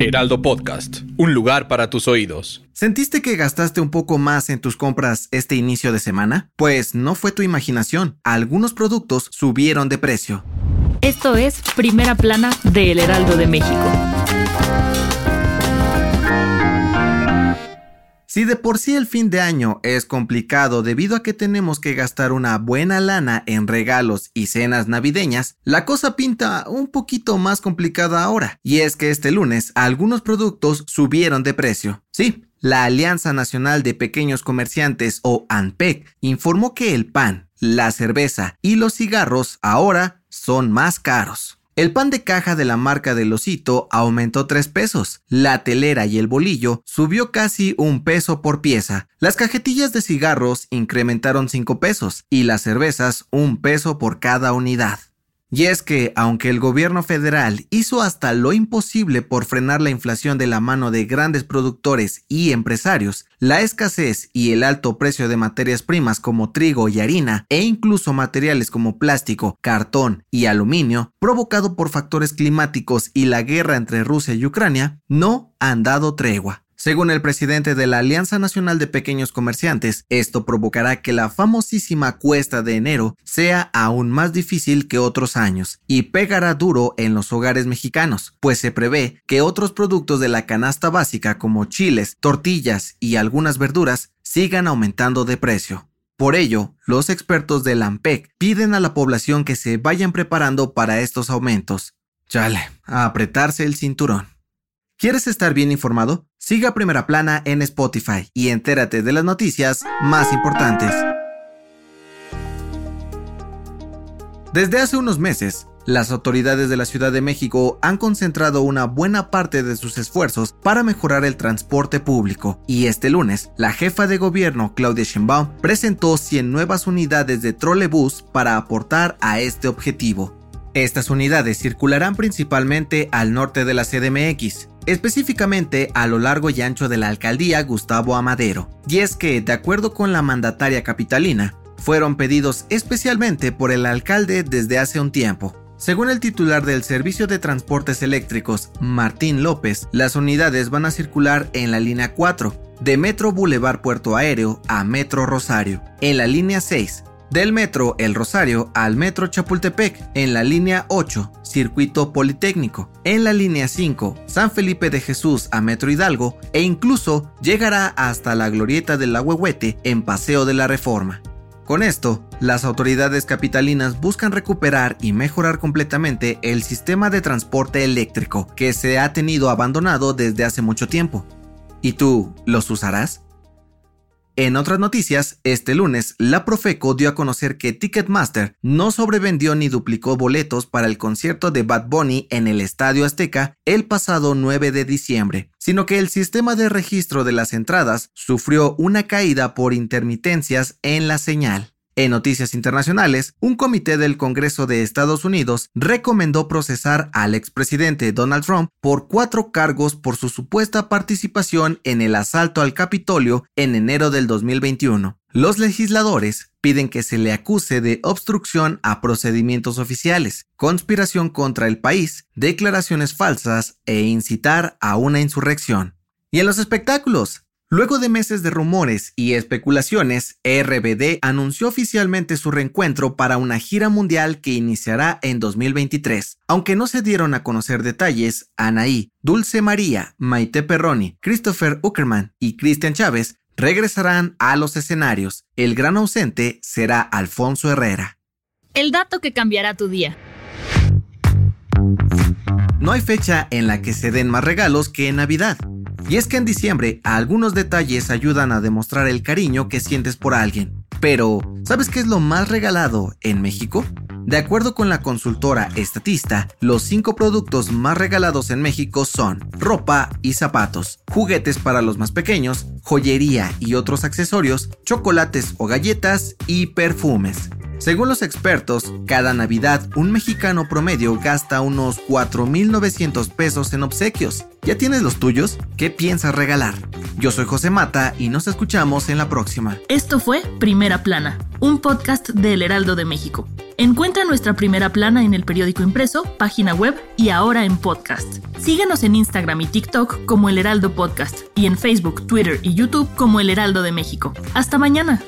Heraldo Podcast, un lugar para tus oídos. ¿Sentiste que gastaste un poco más en tus compras este inicio de semana? Pues no fue tu imaginación. Algunos productos subieron de precio. Esto es Primera Plana de El Heraldo de México. Si de por sí el fin de año es complicado debido a que tenemos que gastar una buena lana en regalos y cenas navideñas, la cosa pinta un poquito más complicada ahora. Y es que este lunes algunos productos subieron de precio. Sí, la Alianza Nacional de Pequeños Comerciantes o ANPEC informó que el pan, la cerveza y los cigarros ahora son más caros. El pan de caja de la marca del osito aumentó 3 pesos, la telera y el bolillo subió casi un peso por pieza, las cajetillas de cigarros incrementaron 5 pesos y las cervezas un peso por cada unidad. Y es que, aunque el gobierno federal hizo hasta lo imposible por frenar la inflación de la mano de grandes productores y empresarios, la escasez y el alto precio de materias primas como trigo y harina, e incluso materiales como plástico, cartón y aluminio, provocado por factores climáticos y la guerra entre Rusia y Ucrania, no han dado tregua. Según el presidente de la Alianza Nacional de Pequeños Comerciantes, esto provocará que la famosísima cuesta de enero sea aún más difícil que otros años y pegará duro en los hogares mexicanos, pues se prevé que otros productos de la canasta básica como chiles, tortillas y algunas verduras sigan aumentando de precio. Por ello, los expertos del AMPEC piden a la población que se vayan preparando para estos aumentos. Chale, apretarse el cinturón. ¿Quieres estar bien informado? Siga Primera Plana en Spotify y entérate de las noticias más importantes. Desde hace unos meses, las autoridades de la Ciudad de México han concentrado una buena parte de sus esfuerzos para mejorar el transporte público y este lunes la jefa de gobierno Claudia Sheinbaum presentó 100 nuevas unidades de trolebús para aportar a este objetivo. Estas unidades circularán principalmente al norte de la CDMX, específicamente a lo largo y ancho de la alcaldía Gustavo Amadero. Y es que, de acuerdo con la mandataria capitalina, fueron pedidos especialmente por el alcalde desde hace un tiempo. Según el titular del Servicio de Transportes Eléctricos, Martín López, las unidades van a circular en la línea 4, de Metro Boulevard Puerto Aéreo a Metro Rosario, en la línea 6, del metro El Rosario al metro Chapultepec, en la línea 8, Circuito Politécnico, en la línea 5, San Felipe de Jesús a Metro Hidalgo e incluso llegará hasta la glorieta del Agüehuete en Paseo de la Reforma. Con esto, las autoridades capitalinas buscan recuperar y mejorar completamente el sistema de transporte eléctrico que se ha tenido abandonado desde hace mucho tiempo. ¿Y tú los usarás? En otras noticias, este lunes, la Profeco dio a conocer que Ticketmaster no sobrevendió ni duplicó boletos para el concierto de Bad Bunny en el Estadio Azteca el pasado 9 de diciembre, sino que el sistema de registro de las entradas sufrió una caída por intermitencias en la señal. En noticias internacionales, un comité del Congreso de Estados Unidos recomendó procesar al expresidente Donald Trump por cuatro cargos por su supuesta participación en el asalto al Capitolio en enero del 2021. Los legisladores piden que se le acuse de obstrucción a procedimientos oficiales, conspiración contra el país, declaraciones falsas e incitar a una insurrección. Y en los espectáculos, Luego de meses de rumores y especulaciones, RBD anunció oficialmente su reencuentro para una gira mundial que iniciará en 2023. Aunque no se dieron a conocer detalles, Anaí, Dulce María, Maite Perroni, Christopher Uckerman y Cristian Chávez regresarán a los escenarios. El gran ausente será Alfonso Herrera. El dato que cambiará tu día. No hay fecha en la que se den más regalos que en Navidad. Y es que en diciembre algunos detalles ayudan a demostrar el cariño que sientes por alguien. Pero, ¿sabes qué es lo más regalado en México? De acuerdo con la consultora Estatista, los cinco productos más regalados en México son ropa y zapatos, juguetes para los más pequeños, joyería y otros accesorios, chocolates o galletas y perfumes. Según los expertos, cada Navidad un mexicano promedio gasta unos 4.900 pesos en obsequios. ¿Ya tienes los tuyos? ¿Qué piensas regalar? Yo soy José Mata y nos escuchamos en la próxima. Esto fue Primera Plana, un podcast del Heraldo de México. Encuentra nuestra Primera Plana en el periódico impreso, página web y ahora en podcast. Síguenos en Instagram y TikTok como El Heraldo Podcast y en Facebook, Twitter y YouTube como El Heraldo de México. Hasta mañana.